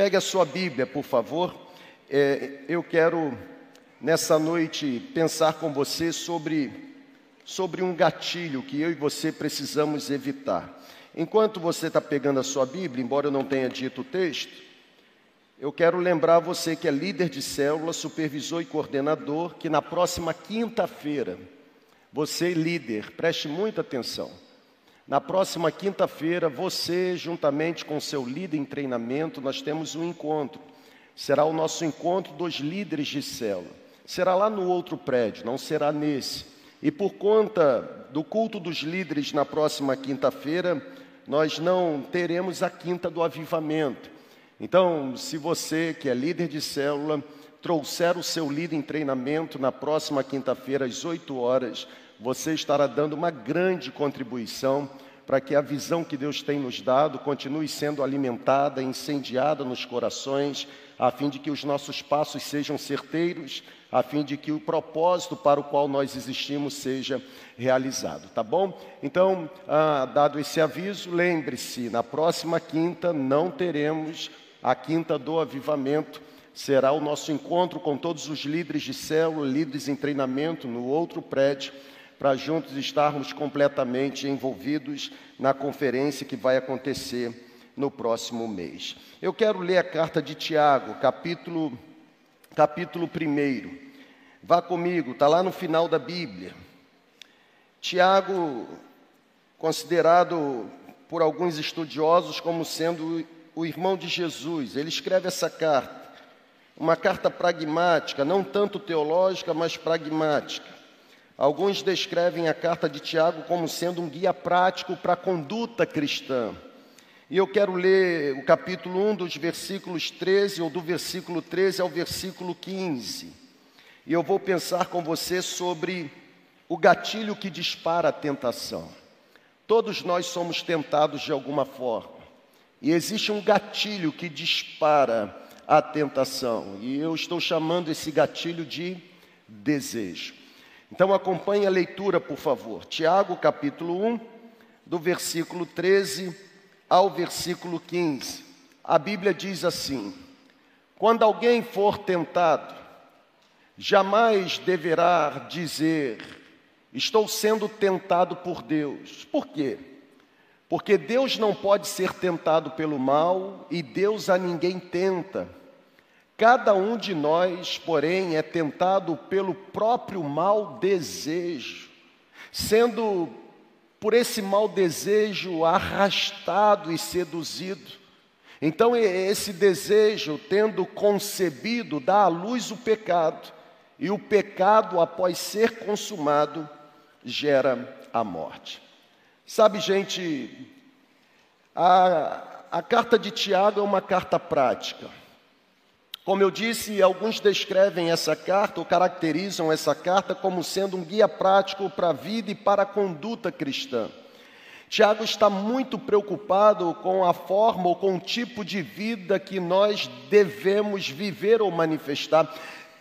pegue a sua Bíblia, por favor. É, eu quero, nessa noite, pensar com você sobre, sobre um gatilho que eu e você precisamos evitar. Enquanto você está pegando a sua Bíblia, embora eu não tenha dito o texto, eu quero lembrar você que é líder de célula, supervisor e coordenador, que na próxima quinta-feira, você, líder, preste muita atenção. Na próxima quinta-feira, você, juntamente com seu líder em treinamento, nós temos um encontro. Será o nosso encontro dos líderes de célula. Será lá no outro prédio, não será nesse. E por conta do culto dos líderes na próxima quinta-feira, nós não teremos a quinta do avivamento. Então, se você que é líder de célula, trouxer o seu líder em treinamento na próxima quinta-feira às 8 horas, você estará dando uma grande contribuição para que a visão que Deus tem nos dado continue sendo alimentada, incendiada nos corações, a fim de que os nossos passos sejam certeiros, a fim de que o propósito para o qual nós existimos seja realizado, tá bom? Então, ah, dado esse aviso, lembre-se: na próxima quinta não teremos a quinta do avivamento, será o nosso encontro com todos os líderes de célula, líderes em treinamento no outro prédio para juntos estarmos completamente envolvidos na conferência que vai acontecer no próximo mês. Eu quero ler a carta de Tiago, capítulo, capítulo 1. Vá comigo, está lá no final da Bíblia. Tiago, considerado por alguns estudiosos como sendo o irmão de Jesus, ele escreve essa carta, uma carta pragmática, não tanto teológica, mas pragmática. Alguns descrevem a carta de Tiago como sendo um guia prático para a conduta cristã. E eu quero ler o capítulo 1 dos versículos 13, ou do versículo 13 ao versículo 15. E eu vou pensar com você sobre o gatilho que dispara a tentação. Todos nós somos tentados de alguma forma. E existe um gatilho que dispara a tentação. E eu estou chamando esse gatilho de desejo. Então acompanhe a leitura, por favor. Tiago, capítulo 1, do versículo 13 ao versículo 15. A Bíblia diz assim: Quando alguém for tentado, jamais deverá dizer: Estou sendo tentado por Deus. Por quê? Porque Deus não pode ser tentado pelo mal e Deus a ninguém tenta. Cada um de nós, porém, é tentado pelo próprio mau desejo, sendo por esse mau desejo arrastado e seduzido. Então, esse desejo, tendo concebido, dá à luz o pecado, e o pecado, após ser consumado, gera a morte. Sabe, gente, a, a carta de Tiago é uma carta prática. Como eu disse, alguns descrevem essa carta ou caracterizam essa carta como sendo um guia prático para a vida e para a conduta cristã. Tiago está muito preocupado com a forma ou com o tipo de vida que nós devemos viver ou manifestar.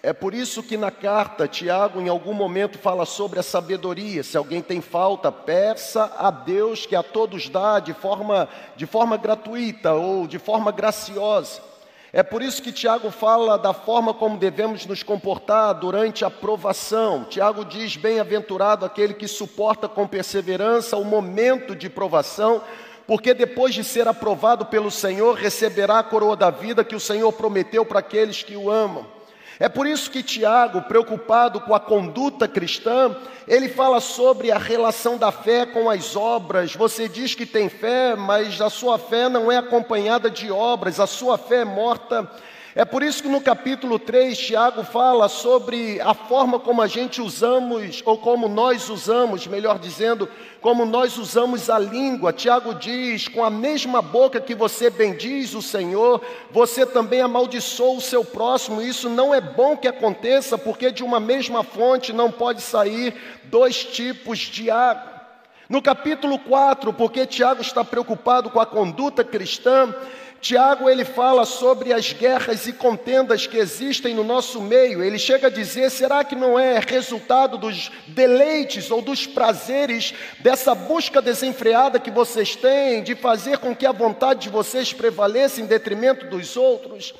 É por isso que na carta, Tiago, em algum momento, fala sobre a sabedoria. Se alguém tem falta, peça a Deus que a todos dá de forma, de forma gratuita ou de forma graciosa. É por isso que Tiago fala da forma como devemos nos comportar durante a provação. Tiago diz: Bem-aventurado aquele que suporta com perseverança o momento de provação, porque depois de ser aprovado pelo Senhor, receberá a coroa da vida que o Senhor prometeu para aqueles que o amam. É por isso que Tiago, preocupado com a conduta cristã, ele fala sobre a relação da fé com as obras. Você diz que tem fé, mas a sua fé não é acompanhada de obras, a sua fé é morta é por isso que no capítulo 3, Tiago fala sobre a forma como a gente usamos, ou como nós usamos, melhor dizendo, como nós usamos a língua. Tiago diz: com a mesma boca que você bendiz o Senhor, você também amaldiçoa o seu próximo. Isso não é bom que aconteça, porque de uma mesma fonte não pode sair dois tipos de água. No capítulo 4, porque Tiago está preocupado com a conduta cristã, Tiago ele fala sobre as guerras e contendas que existem no nosso meio. Ele chega a dizer: será que não é resultado dos deleites ou dos prazeres dessa busca desenfreada que vocês têm de fazer com que a vontade de vocês prevaleça em detrimento dos outros?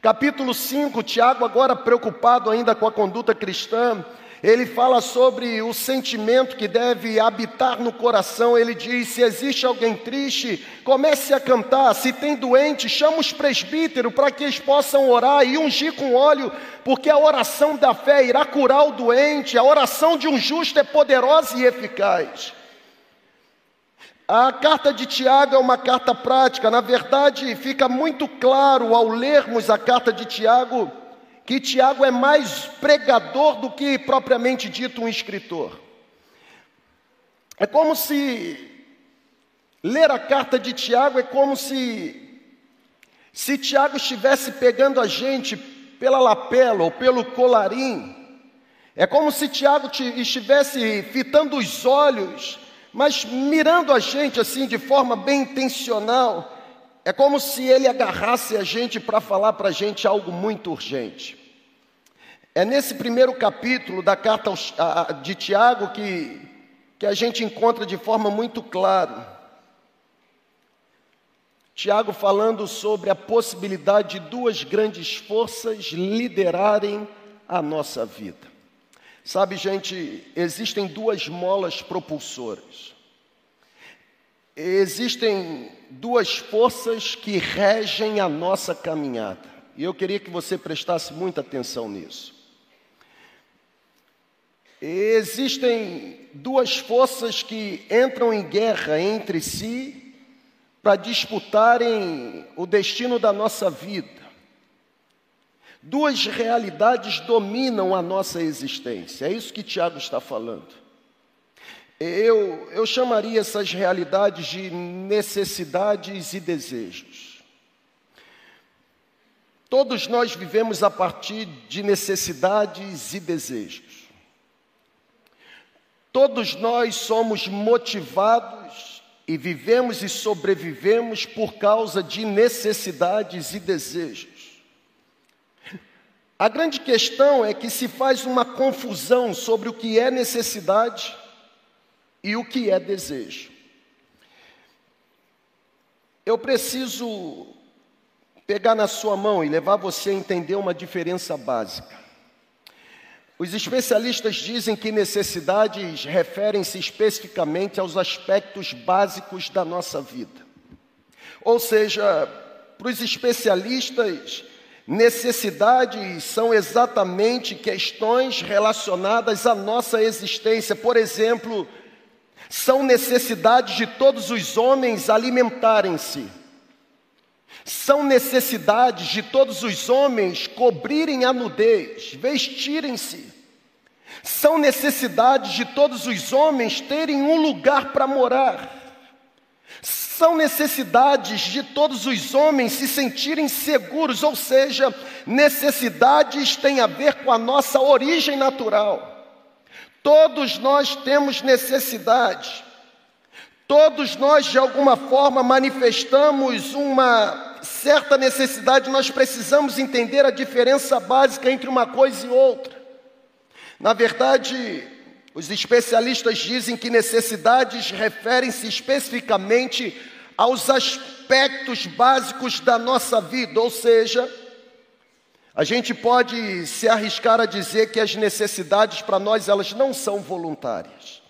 Capítulo 5, Tiago, agora preocupado ainda com a conduta cristã, ele fala sobre o sentimento que deve habitar no coração. Ele diz: se existe alguém triste, comece a cantar. Se tem doente, chama os presbíteros para que eles possam orar e ungir com óleo, porque a oração da fé irá curar o doente. A oração de um justo é poderosa e eficaz. A carta de Tiago é uma carta prática, na verdade, fica muito claro ao lermos a carta de Tiago que Tiago é mais pregador do que propriamente dito um escritor. É como se ler a carta de Tiago é como se se Tiago estivesse pegando a gente pela lapela ou pelo colarim. É como se Tiago estivesse fitando os olhos, mas mirando a gente assim de forma bem intencional. É como se ele agarrasse a gente para falar para a gente algo muito urgente. É nesse primeiro capítulo da carta de Tiago que, que a gente encontra de forma muito clara Tiago falando sobre a possibilidade de duas grandes forças liderarem a nossa vida. Sabe, gente, existem duas molas propulsoras. Existem duas forças que regem a nossa caminhada. E eu queria que você prestasse muita atenção nisso. Existem duas forças que entram em guerra entre si para disputarem o destino da nossa vida. Duas realidades dominam a nossa existência, é isso que Tiago está falando. Eu, eu chamaria essas realidades de necessidades e desejos. Todos nós vivemos a partir de necessidades e desejos. Todos nós somos motivados e vivemos e sobrevivemos por causa de necessidades e desejos. A grande questão é que se faz uma confusão sobre o que é necessidade e o que é desejo. Eu preciso pegar na sua mão e levar você a entender uma diferença básica. Os especialistas dizem que necessidades referem-se especificamente aos aspectos básicos da nossa vida. Ou seja, para os especialistas, necessidades são exatamente questões relacionadas à nossa existência. Por exemplo, são necessidades de todos os homens alimentarem-se. São necessidades de todos os homens cobrirem a nudez, vestirem-se. São necessidades de todos os homens terem um lugar para morar. São necessidades de todos os homens se sentirem seguros, ou seja, necessidades têm a ver com a nossa origem natural. Todos nós temos necessidade. Todos nós, de alguma forma, manifestamos uma certa necessidade, nós precisamos entender a diferença básica entre uma coisa e outra. Na verdade, os especialistas dizem que necessidades referem-se especificamente aos aspectos básicos da nossa vida, ou seja, a gente pode se arriscar a dizer que as necessidades para nós elas não são voluntárias.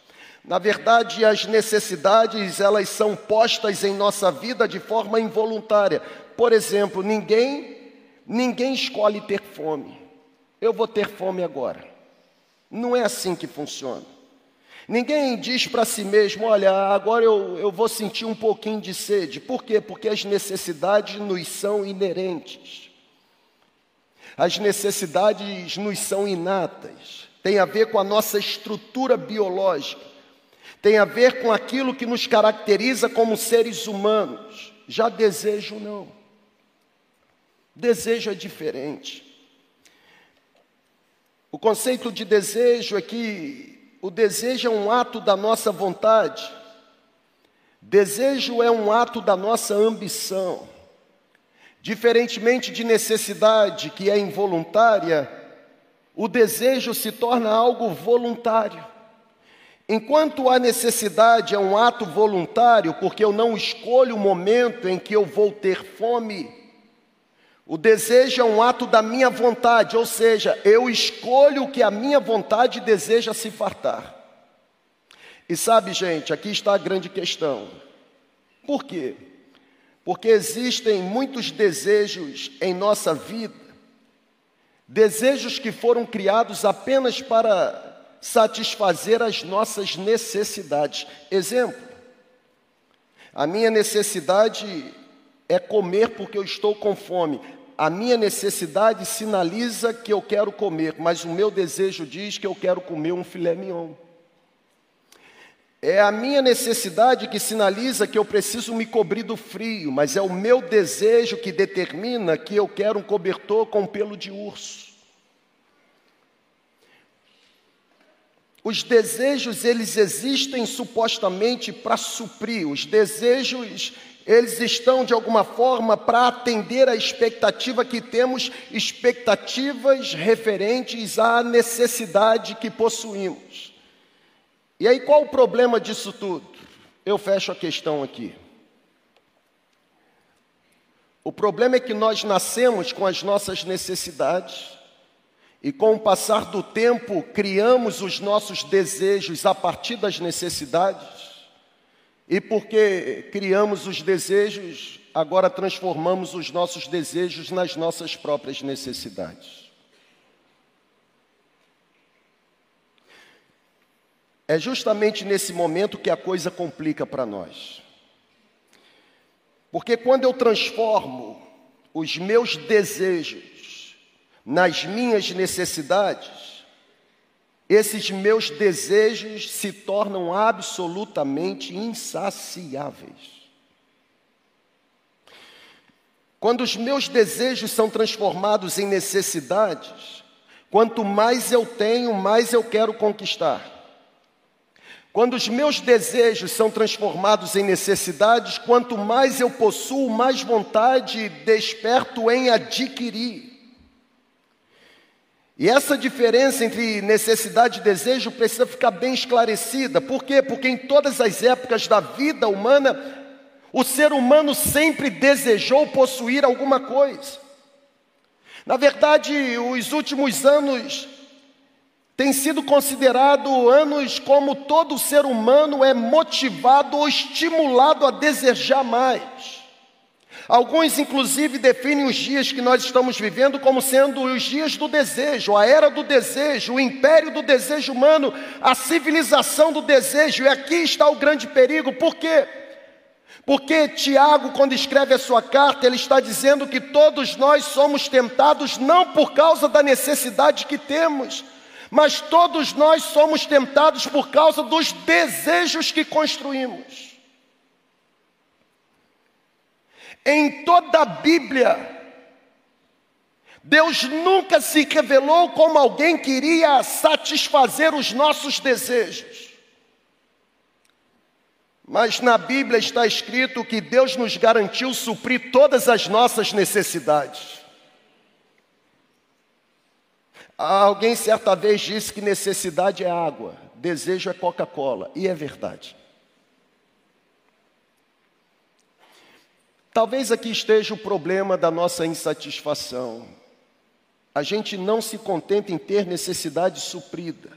Na verdade, as necessidades, elas são postas em nossa vida de forma involuntária. Por exemplo, ninguém ninguém escolhe ter fome. Eu vou ter fome agora. Não é assim que funciona. Ninguém diz para si mesmo: olha, agora eu, eu vou sentir um pouquinho de sede. Por quê? Porque as necessidades nos são inerentes. As necessidades nos são inatas. Tem a ver com a nossa estrutura biológica tem a ver com aquilo que nos caracteriza como seres humanos. Já desejo não. Desejo é diferente. O conceito de desejo é que o desejo é um ato da nossa vontade. Desejo é um ato da nossa ambição. Diferentemente de necessidade, que é involuntária, o desejo se torna algo voluntário. Enquanto a necessidade é um ato voluntário, porque eu não escolho o momento em que eu vou ter fome, o desejo é um ato da minha vontade, ou seja, eu escolho o que a minha vontade deseja se fartar. E sabe, gente, aqui está a grande questão. Por quê? Porque existem muitos desejos em nossa vida, desejos que foram criados apenas para satisfazer as nossas necessidades. Exemplo, a minha necessidade é comer porque eu estou com fome. A minha necessidade sinaliza que eu quero comer, mas o meu desejo diz que eu quero comer um filé mignon. É a minha necessidade que sinaliza que eu preciso me cobrir do frio, mas é o meu desejo que determina que eu quero um cobertor com pelo de urso. Os desejos, eles existem supostamente para suprir. Os desejos, eles estão de alguma forma para atender a expectativa que temos, expectativas referentes à necessidade que possuímos. E aí qual o problema disso tudo? Eu fecho a questão aqui. O problema é que nós nascemos com as nossas necessidades e com o passar do tempo criamos os nossos desejos a partir das necessidades. E porque criamos os desejos, agora transformamos os nossos desejos nas nossas próprias necessidades. É justamente nesse momento que a coisa complica para nós. Porque quando eu transformo os meus desejos nas minhas necessidades, esses meus desejos se tornam absolutamente insaciáveis. Quando os meus desejos são transformados em necessidades, quanto mais eu tenho, mais eu quero conquistar. Quando os meus desejos são transformados em necessidades, quanto mais eu possuo, mais vontade desperto em adquirir. E essa diferença entre necessidade e desejo precisa ficar bem esclarecida. Por quê? Porque em todas as épocas da vida humana, o ser humano sempre desejou possuir alguma coisa. Na verdade, os últimos anos tem sido considerado anos como todo ser humano é motivado ou estimulado a desejar mais. Alguns, inclusive, definem os dias que nós estamos vivendo como sendo os dias do desejo, a era do desejo, o império do desejo humano, a civilização do desejo. E aqui está o grande perigo, por quê? Porque Tiago, quando escreve a sua carta, ele está dizendo que todos nós somos tentados não por causa da necessidade que temos, mas todos nós somos tentados por causa dos desejos que construímos. Em toda a Bíblia, Deus nunca se revelou como alguém que iria satisfazer os nossos desejos. Mas na Bíblia está escrito que Deus nos garantiu suprir todas as nossas necessidades. Alguém certa vez disse que necessidade é água, desejo é Coca-Cola, e é verdade. Talvez aqui esteja o problema da nossa insatisfação. A gente não se contenta em ter necessidade suprida.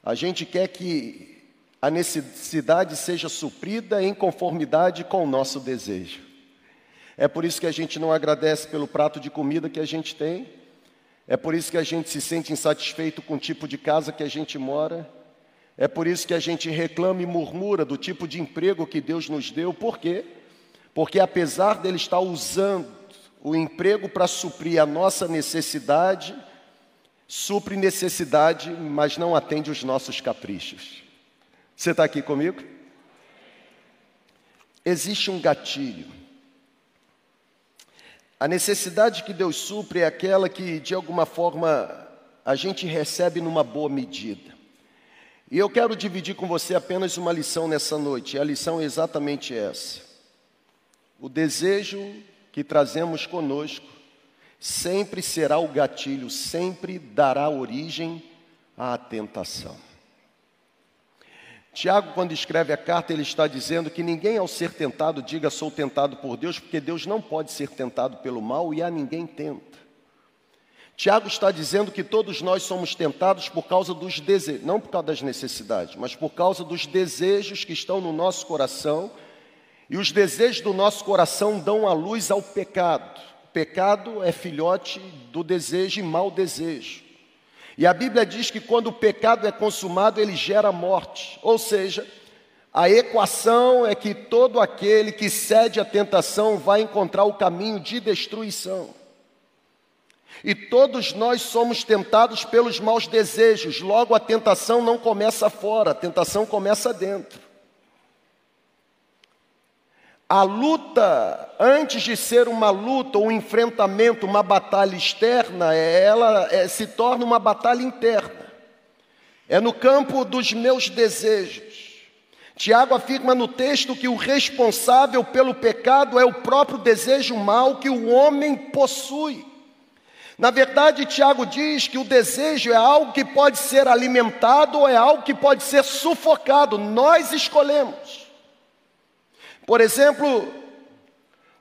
A gente quer que a necessidade seja suprida em conformidade com o nosso desejo. É por isso que a gente não agradece pelo prato de comida que a gente tem, é por isso que a gente se sente insatisfeito com o tipo de casa que a gente mora. É por isso que a gente reclama e murmura do tipo de emprego que Deus nos deu. Por quê? Porque apesar dele estar usando o emprego para suprir a nossa necessidade, supre necessidade, mas não atende os nossos caprichos. Você está aqui comigo? Existe um gatilho a necessidade que Deus supre é aquela que, de alguma forma, a gente recebe numa boa medida. E eu quero dividir com você apenas uma lição nessa noite, e a lição é exatamente essa. O desejo que trazemos conosco sempre será o gatilho, sempre dará origem à tentação. Tiago, quando escreve a carta, ele está dizendo que ninguém, ao ser tentado, diga sou tentado por Deus, porque Deus não pode ser tentado pelo mal e a ninguém tenta. Tiago está dizendo que todos nós somos tentados por causa dos desejos, não por causa das necessidades, mas por causa dos desejos que estão no nosso coração, e os desejos do nosso coração dão a luz ao pecado. Pecado é filhote do desejo e mau desejo. E a Bíblia diz que quando o pecado é consumado, ele gera morte. Ou seja, a equação é que todo aquele que cede à tentação vai encontrar o caminho de destruição. E todos nós somos tentados pelos maus desejos, logo a tentação não começa fora, a tentação começa dentro. A luta, antes de ser uma luta, um enfrentamento, uma batalha externa, ela é, se torna uma batalha interna. É no campo dos meus desejos. Tiago afirma no texto que o responsável pelo pecado é o próprio desejo mau que o homem possui. Na verdade, Tiago diz que o desejo é algo que pode ser alimentado ou é algo que pode ser sufocado. Nós escolhemos. Por exemplo,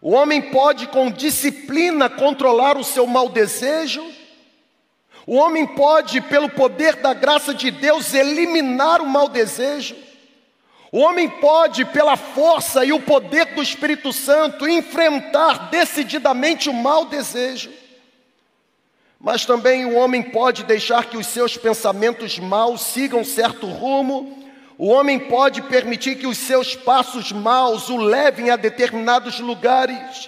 o homem pode, com disciplina, controlar o seu mau desejo. O homem pode, pelo poder da graça de Deus, eliminar o mau desejo. O homem pode, pela força e o poder do Espírito Santo, enfrentar decididamente o mau desejo. Mas também o homem pode deixar que os seus pensamentos maus sigam certo rumo o homem pode permitir que os seus passos maus o levem a determinados lugares.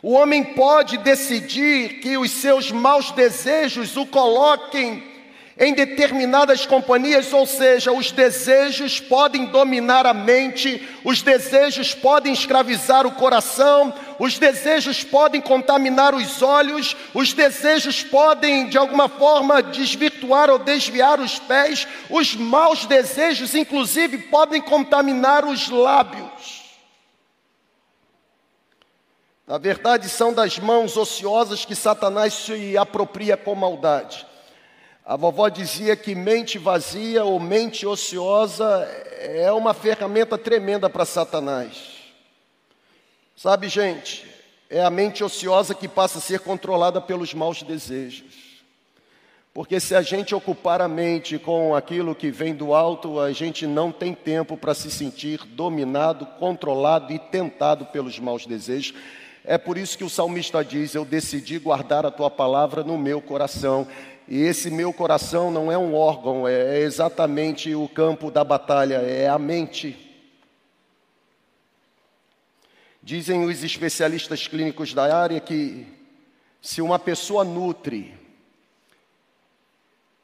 O homem pode decidir que os seus maus desejos o coloquem em determinadas companhias, ou seja, os desejos podem dominar a mente, os desejos podem escravizar o coração, os desejos podem contaminar os olhos, os desejos podem de alguma forma desvirtuar ou desviar os pés, os maus desejos, inclusive, podem contaminar os lábios. Na verdade, são das mãos ociosas que Satanás se apropria com maldade. A vovó dizia que mente vazia ou mente ociosa é uma ferramenta tremenda para Satanás. Sabe, gente, é a mente ociosa que passa a ser controlada pelos maus desejos. Porque se a gente ocupar a mente com aquilo que vem do alto, a gente não tem tempo para se sentir dominado, controlado e tentado pelos maus desejos. É por isso que o salmista diz: Eu decidi guardar a tua palavra no meu coração. E esse meu coração não é um órgão, é exatamente o campo da batalha, é a mente. Dizem os especialistas clínicos da área que se uma pessoa nutre,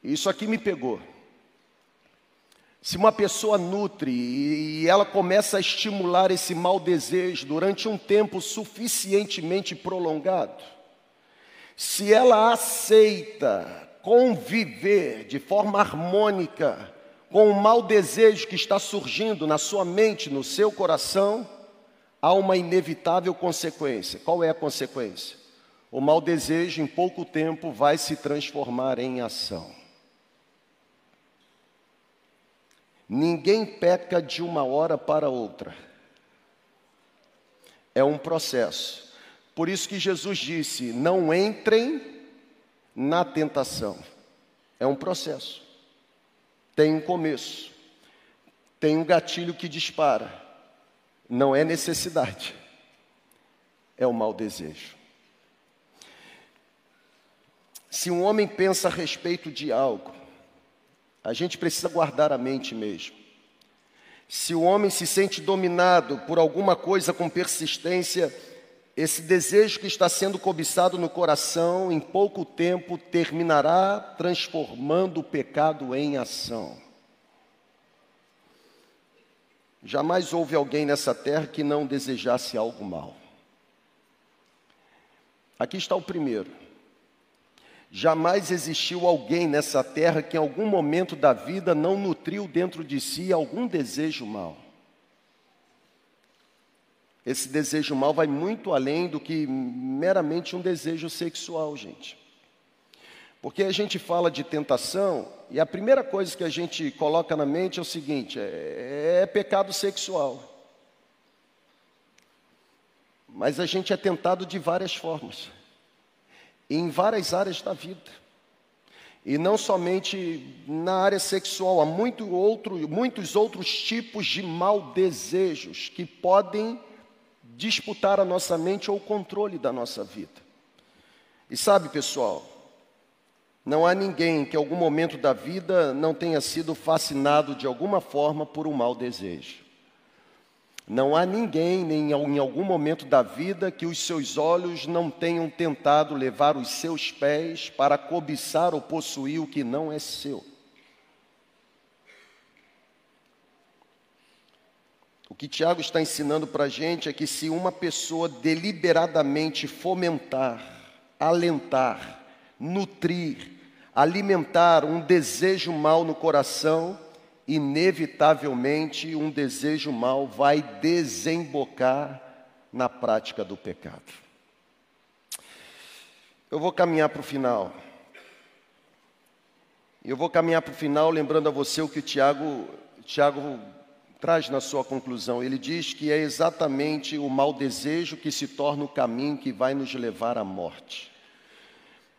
isso aqui me pegou. Se uma pessoa nutre e ela começa a estimular esse mau desejo durante um tempo suficientemente prolongado, se ela aceita conviver de forma harmônica com o mau desejo que está surgindo na sua mente, no seu coração, há uma inevitável consequência. Qual é a consequência? O mau desejo, em pouco tempo, vai se transformar em ação. Ninguém peca de uma hora para outra. É um processo. Por isso que Jesus disse: não entrem na tentação. É um processo. Tem um começo. Tem um gatilho que dispara. Não é necessidade. É o mau desejo. Se um homem pensa a respeito de algo, a gente precisa guardar a mente mesmo. Se o homem se sente dominado por alguma coisa com persistência, esse desejo que está sendo cobiçado no coração, em pouco tempo terminará transformando o pecado em ação. Jamais houve alguém nessa terra que não desejasse algo mal. Aqui está o primeiro. Jamais existiu alguém nessa terra que em algum momento da vida não nutriu dentro de si algum desejo mal. Esse desejo mal vai muito além do que meramente um desejo sexual, gente. Porque a gente fala de tentação e a primeira coisa que a gente coloca na mente é o seguinte: é, é pecado sexual. Mas a gente é tentado de várias formas, em várias áreas da vida. E não somente na área sexual, há muito outro, muitos outros tipos de mal desejos que podem disputar a nossa mente ou o controle da nossa vida. E sabe, pessoal, não há ninguém que em algum momento da vida não tenha sido fascinado de alguma forma por um mau desejo. Não há ninguém, nem em algum momento da vida, que os seus olhos não tenham tentado levar os seus pés para cobiçar ou possuir o que não é seu. O que Tiago está ensinando para a gente é que se uma pessoa deliberadamente fomentar, alentar, nutrir, alimentar um desejo mal no coração, inevitavelmente um desejo mal vai desembocar na prática do pecado. Eu vou caminhar para o final. Eu vou caminhar para o final lembrando a você o que o Tiago, Tiago traz na sua conclusão. Ele diz que é exatamente o mau desejo que se torna o caminho que vai nos levar à morte.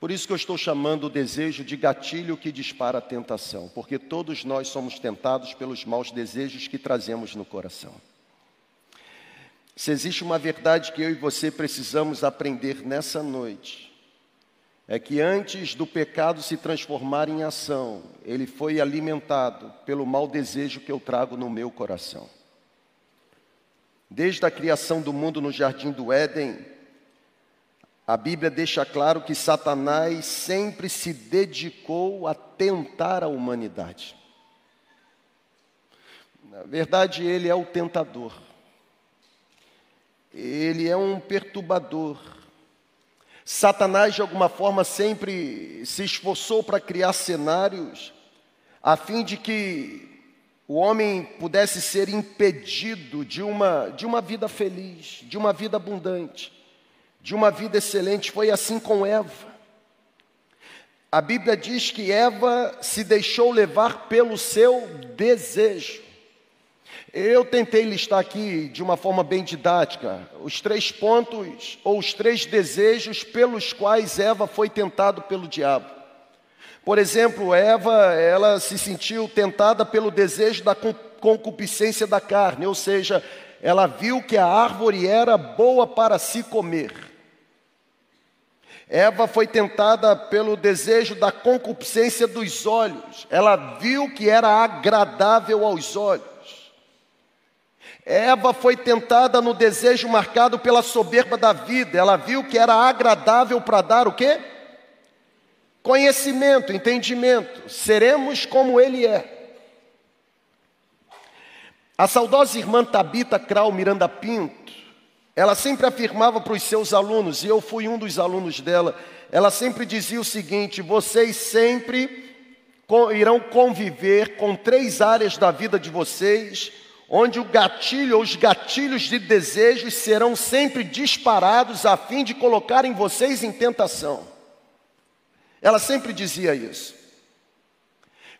Por isso que eu estou chamando o desejo de gatilho que dispara a tentação, porque todos nós somos tentados pelos maus desejos que trazemos no coração. Se existe uma verdade que eu e você precisamos aprender nessa noite, é que antes do pecado se transformar em ação, ele foi alimentado pelo mau desejo que eu trago no meu coração. Desde a criação do mundo no jardim do Éden, a Bíblia deixa claro que Satanás sempre se dedicou a tentar a humanidade. Na verdade, ele é o tentador. Ele é um perturbador. Satanás, de alguma forma, sempre se esforçou para criar cenários a fim de que o homem pudesse ser impedido de uma, de uma vida feliz, de uma vida abundante de uma vida excelente. Foi assim com Eva. A Bíblia diz que Eva se deixou levar pelo seu desejo. Eu tentei listar aqui de uma forma bem didática os três pontos ou os três desejos pelos quais Eva foi tentado pelo diabo. Por exemplo, Eva, ela se sentiu tentada pelo desejo da concupiscência da carne, ou seja, ela viu que a árvore era boa para se comer. Eva foi tentada pelo desejo da concupiscência dos olhos. Ela viu que era agradável aos olhos. Eva foi tentada no desejo marcado pela soberba da vida. Ela viu que era agradável para dar o quê? Conhecimento, entendimento. Seremos como ele é. A saudosa irmã Tabita Krau Miranda Pinto ela sempre afirmava para os seus alunos, e eu fui um dos alunos dela, ela sempre dizia o seguinte: vocês sempre irão conviver com três áreas da vida de vocês, onde o gatilho ou os gatilhos de desejos serão sempre disparados a fim de colocarem vocês em tentação. Ela sempre dizia isso.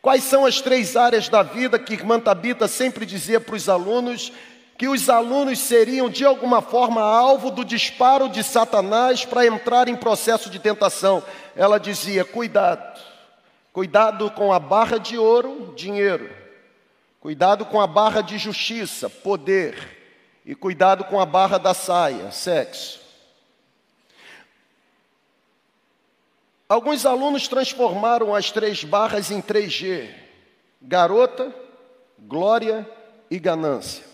Quais são as três áreas da vida que irmã Tabita sempre dizia para os alunos que os alunos seriam de alguma forma alvo do disparo de Satanás para entrar em processo de tentação. Ela dizia: cuidado, cuidado com a barra de ouro, dinheiro, cuidado com a barra de justiça, poder, e cuidado com a barra da saia, sexo. Alguns alunos transformaram as três barras em 3G: garota, glória e ganância.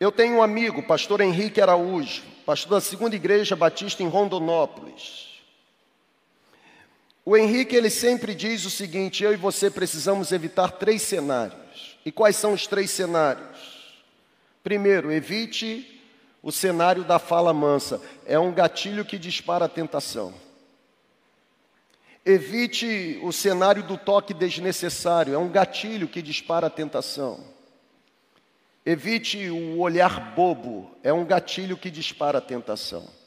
Eu tenho um amigo, pastor Henrique Araújo, pastor da segunda igreja batista em Rondonópolis. O Henrique ele sempre diz o seguinte: eu e você precisamos evitar três cenários. E quais são os três cenários? Primeiro, evite o cenário da fala mansa. É um gatilho que dispara a tentação. Evite o cenário do toque desnecessário. É um gatilho que dispara a tentação. Evite o olhar bobo, é um gatilho que dispara a tentação.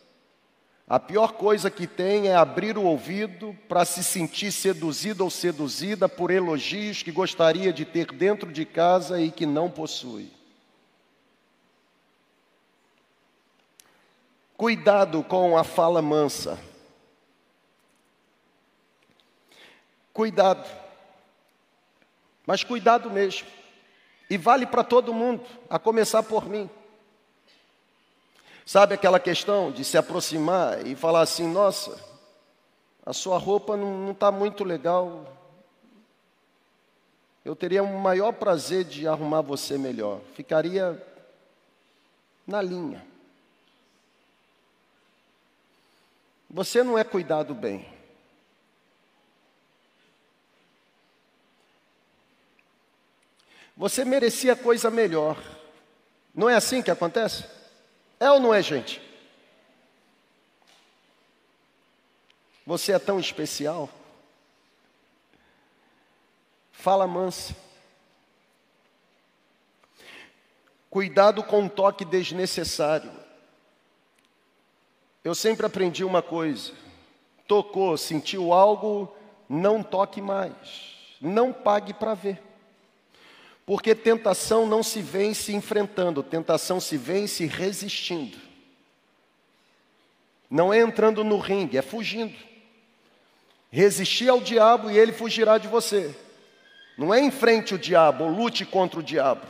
A pior coisa que tem é abrir o ouvido para se sentir seduzido ou seduzida por elogios que gostaria de ter dentro de casa e que não possui. Cuidado com a fala mansa. Cuidado. Mas cuidado mesmo. E vale para todo mundo, a começar por mim. Sabe aquela questão de se aproximar e falar assim: nossa, a sua roupa não está muito legal. Eu teria um maior prazer de arrumar você melhor. Ficaria na linha. Você não é cuidado bem. Você merecia coisa melhor. Não é assim que acontece? É ou não é, gente? Você é tão especial. Fala mansa. Cuidado com um toque desnecessário. Eu sempre aprendi uma coisa: tocou, sentiu algo, não toque mais. Não pague para ver. Porque tentação não se vence enfrentando, tentação se vence resistindo. Não é entrando no ringue, é fugindo. Resistir ao diabo e ele fugirá de você. Não é enfrente o diabo, lute contra o diabo.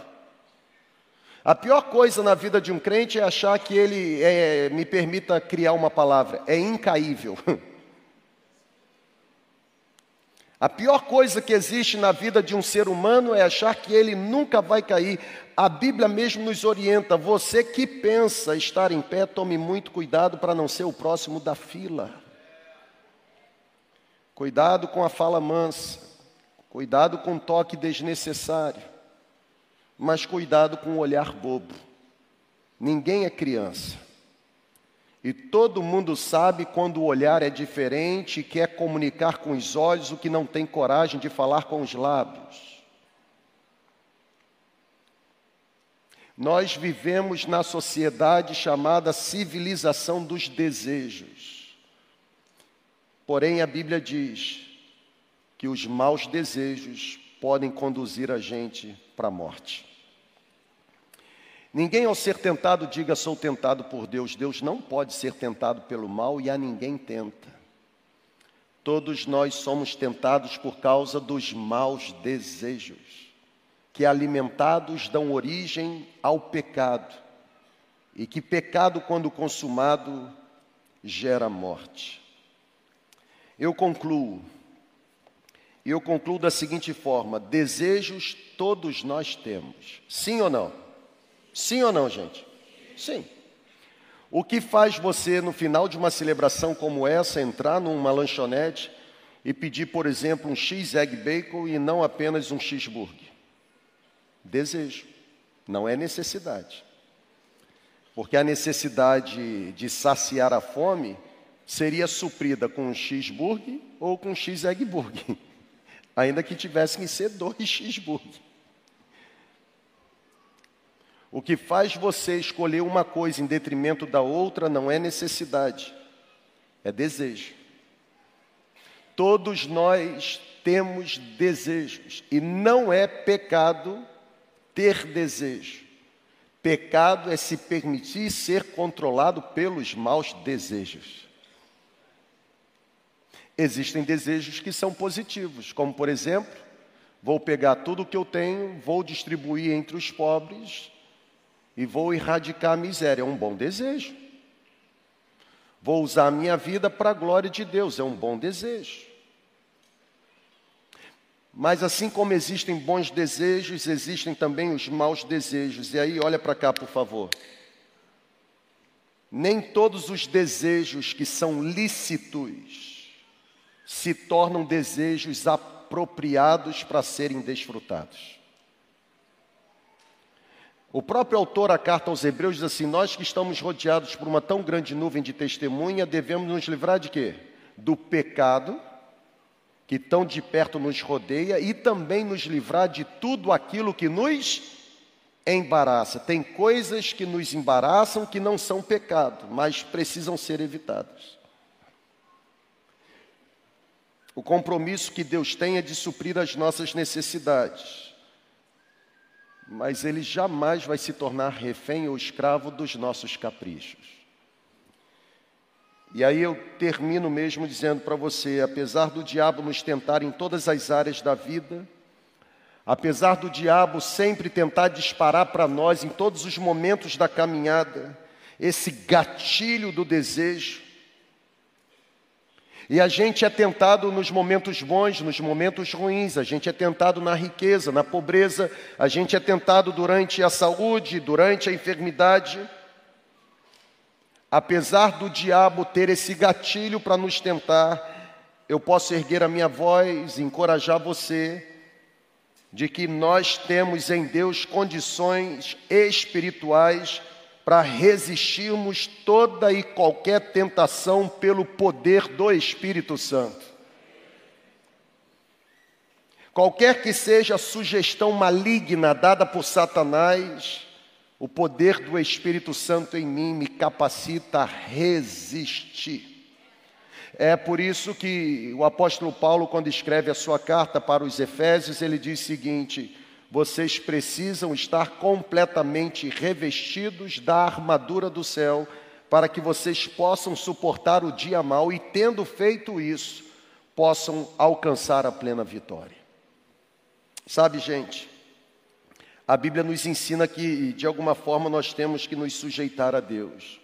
A pior coisa na vida de um crente é achar que ele, é, me permita criar uma palavra, é incaível. A pior coisa que existe na vida de um ser humano é achar que ele nunca vai cair. A Bíblia mesmo nos orienta: você que pensa estar em pé, tome muito cuidado para não ser o próximo da fila. Cuidado com a fala mansa, cuidado com o toque desnecessário, mas cuidado com o olhar bobo. Ninguém é criança. E todo mundo sabe quando o olhar é diferente e quer comunicar com os olhos o que não tem coragem de falar com os lábios. Nós vivemos na sociedade chamada civilização dos desejos. Porém, a Bíblia diz que os maus desejos podem conduzir a gente para a morte. Ninguém, ao ser tentado, diga: sou tentado por Deus. Deus não pode ser tentado pelo mal e a ninguém tenta. Todos nós somos tentados por causa dos maus desejos, que alimentados dão origem ao pecado, e que pecado, quando consumado, gera morte. Eu concluo, eu concluo da seguinte forma: desejos todos nós temos, sim ou não? Sim ou não, gente? Sim. O que faz você, no final de uma celebração como essa, entrar numa lanchonete e pedir, por exemplo, um X egg bacon e não apenas um cheeseburger? Desejo, não é necessidade. Porque a necessidade de saciar a fome seria suprida com um cheeseburger ou com um X egg burger, ainda que tivessem que ser dois cheeseburger. O que faz você escolher uma coisa em detrimento da outra não é necessidade, é desejo. Todos nós temos desejos e não é pecado ter desejo. Pecado é se permitir ser controlado pelos maus desejos. Existem desejos que são positivos, como por exemplo, vou pegar tudo o que eu tenho, vou distribuir entre os pobres e vou erradicar a miséria. É um bom desejo. Vou usar a minha vida para a glória de Deus. É um bom desejo. Mas assim como existem bons desejos, existem também os maus desejos. E aí, olha para cá, por favor. Nem todos os desejos que são lícitos se tornam desejos apropriados para serem desfrutados. O próprio autor da carta aos Hebreus diz assim: Nós que estamos rodeados por uma tão grande nuvem de testemunha, devemos nos livrar de quê? Do pecado, que tão de perto nos rodeia, e também nos livrar de tudo aquilo que nos embaraça. Tem coisas que nos embaraçam que não são pecado, mas precisam ser evitadas. O compromisso que Deus tem é de suprir as nossas necessidades, mas Ele jamais vai se tornar refém ou escravo dos nossos caprichos. E aí eu termino mesmo dizendo para você: apesar do diabo nos tentar em todas as áreas da vida, apesar do diabo sempre tentar disparar para nós em todos os momentos da caminhada, esse gatilho do desejo, e a gente é tentado nos momentos bons, nos momentos ruins, a gente é tentado na riqueza, na pobreza, a gente é tentado durante a saúde, durante a enfermidade. Apesar do diabo ter esse gatilho para nos tentar, eu posso erguer a minha voz e encorajar você de que nós temos em Deus condições espirituais para resistirmos toda e qualquer tentação pelo poder do Espírito Santo. Qualquer que seja a sugestão maligna dada por Satanás, o poder do Espírito Santo em mim me capacita a resistir. É por isso que o apóstolo Paulo, quando escreve a sua carta para os Efésios, ele diz o seguinte: vocês precisam estar completamente revestidos da armadura do céu, para que vocês possam suportar o dia mal e, tendo feito isso, possam alcançar a plena vitória. Sabe, gente, a Bíblia nos ensina que, de alguma forma, nós temos que nos sujeitar a Deus.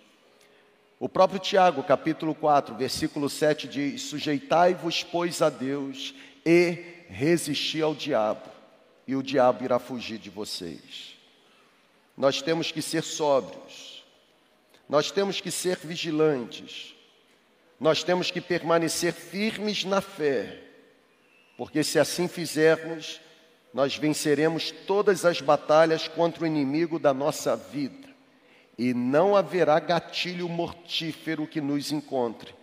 O próprio Tiago, capítulo 4, versículo 7 diz: Sujeitai-vos, pois, a Deus e resisti ao diabo, e o diabo irá fugir de vocês. Nós temos que ser sóbrios, nós temos que ser vigilantes, nós temos que permanecer firmes na fé, porque se assim fizermos, nós venceremos todas as batalhas contra o inimigo da nossa vida, e não haverá gatilho mortífero que nos encontre,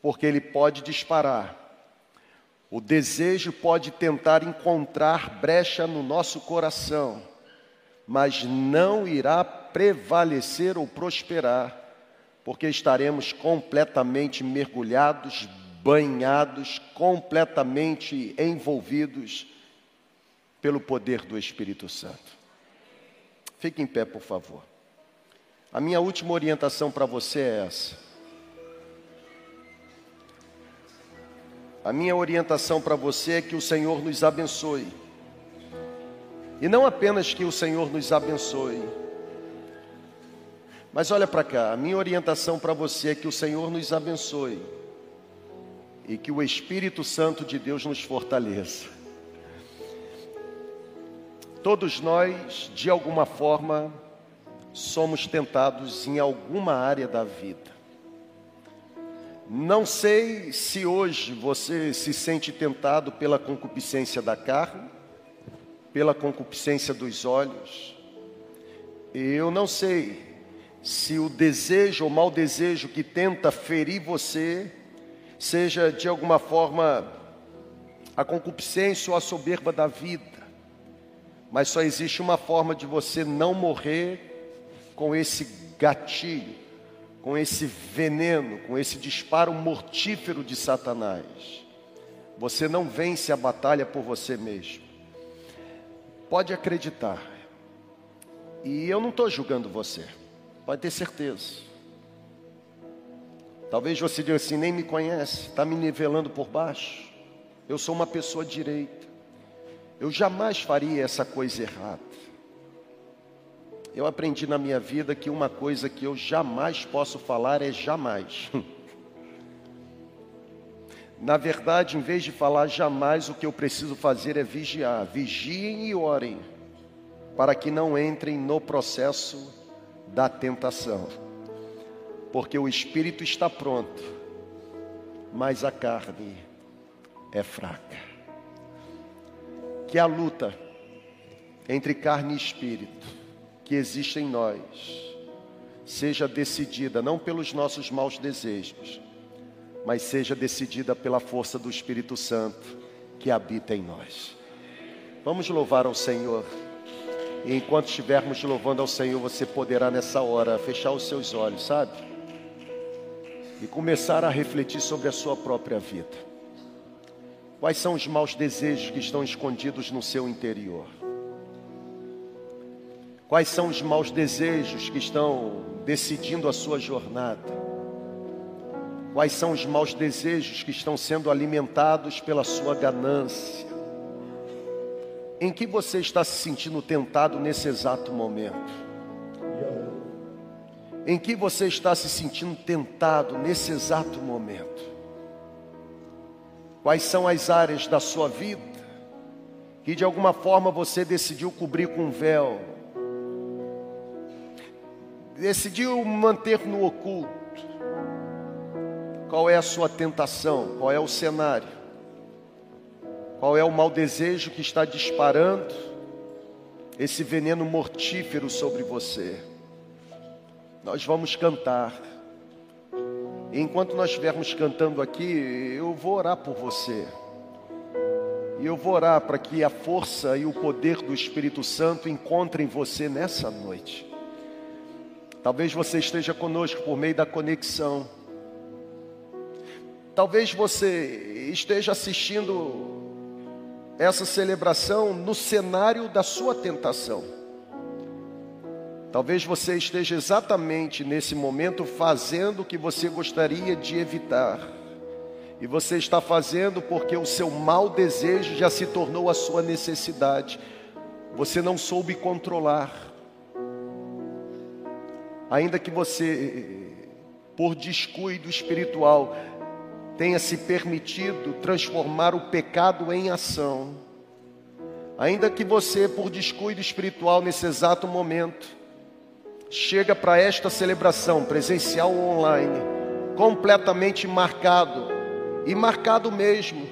porque ele pode disparar. O desejo pode tentar encontrar brecha no nosso coração, mas não irá prevalecer ou prosperar, porque estaremos completamente mergulhados, banhados, completamente envolvidos pelo poder do Espírito Santo. Fique em pé, por favor. A minha última orientação para você é essa. A minha orientação para você é que o Senhor nos abençoe. E não apenas que o Senhor nos abençoe. Mas olha para cá, a minha orientação para você é que o Senhor nos abençoe e que o Espírito Santo de Deus nos fortaleça. Todos nós, de alguma forma, somos tentados em alguma área da vida. Não sei se hoje você se sente tentado pela concupiscência da carne, pela concupiscência dos olhos. Eu não sei se o desejo ou mau desejo que tenta ferir você seja de alguma forma a concupiscência ou a soberba da vida. Mas só existe uma forma de você não morrer com esse gatilho, com esse veneno, com esse disparo mortífero de Satanás. Você não vence a batalha por você mesmo. Pode acreditar. E eu não estou julgando você. Pode ter certeza. Talvez você diga assim, nem me conhece, está me nivelando por baixo. Eu sou uma pessoa direita. Eu jamais faria essa coisa errada. Eu aprendi na minha vida que uma coisa que eu jamais posso falar é jamais. Na verdade, em vez de falar jamais, o que eu preciso fazer é vigiar. Vigiem e orem, para que não entrem no processo da tentação. Porque o espírito está pronto, mas a carne é fraca que a luta entre carne e espírito que existe em nós seja decidida não pelos nossos maus desejos, mas seja decidida pela força do Espírito Santo que habita em nós. Vamos louvar ao Senhor. E enquanto estivermos louvando ao Senhor, você poderá nessa hora fechar os seus olhos, sabe? E começar a refletir sobre a sua própria vida. Quais são os maus desejos que estão escondidos no seu interior? Quais são os maus desejos que estão decidindo a sua jornada? Quais são os maus desejos que estão sendo alimentados pela sua ganância? Em que você está se sentindo tentado nesse exato momento? Em que você está se sentindo tentado nesse exato momento? Quais são as áreas da sua vida que de alguma forma você decidiu cobrir com um véu? Decidiu manter no oculto? Qual é a sua tentação? Qual é o cenário? Qual é o mau desejo que está disparando esse veneno mortífero sobre você? Nós vamos cantar. E enquanto nós estivermos cantando aqui, eu vou orar por você. E eu vou orar para que a força e o poder do Espírito Santo encontrem você nessa noite. Talvez você esteja conosco por meio da conexão. Talvez você esteja assistindo essa celebração no cenário da sua tentação. Talvez você esteja exatamente nesse momento fazendo o que você gostaria de evitar. E você está fazendo porque o seu mau desejo já se tornou a sua necessidade. Você não soube controlar. Ainda que você, por descuido espiritual, tenha se permitido transformar o pecado em ação, ainda que você, por descuido espiritual nesse exato momento, chega para esta celebração presencial ou online, completamente marcado, e marcado mesmo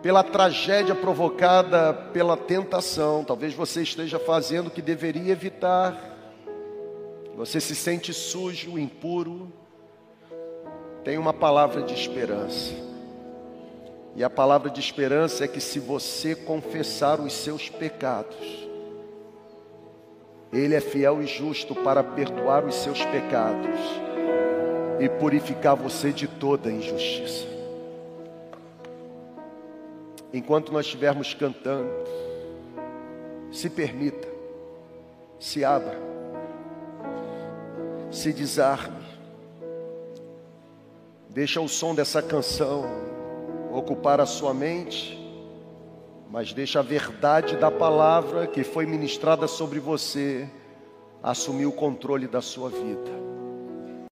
pela tragédia provocada pela tentação. Talvez você esteja fazendo o que deveria evitar. Você se sente sujo, impuro, tem uma palavra de esperança. E a palavra de esperança é que se você confessar os seus pecados, Ele é fiel e justo para perdoar os seus pecados e purificar você de toda injustiça. Enquanto nós estivermos cantando, se permita, se abra, se desarme, Deixa o som dessa canção ocupar a sua mente, mas deixa a verdade da palavra que foi ministrada sobre você assumir o controle da sua vida.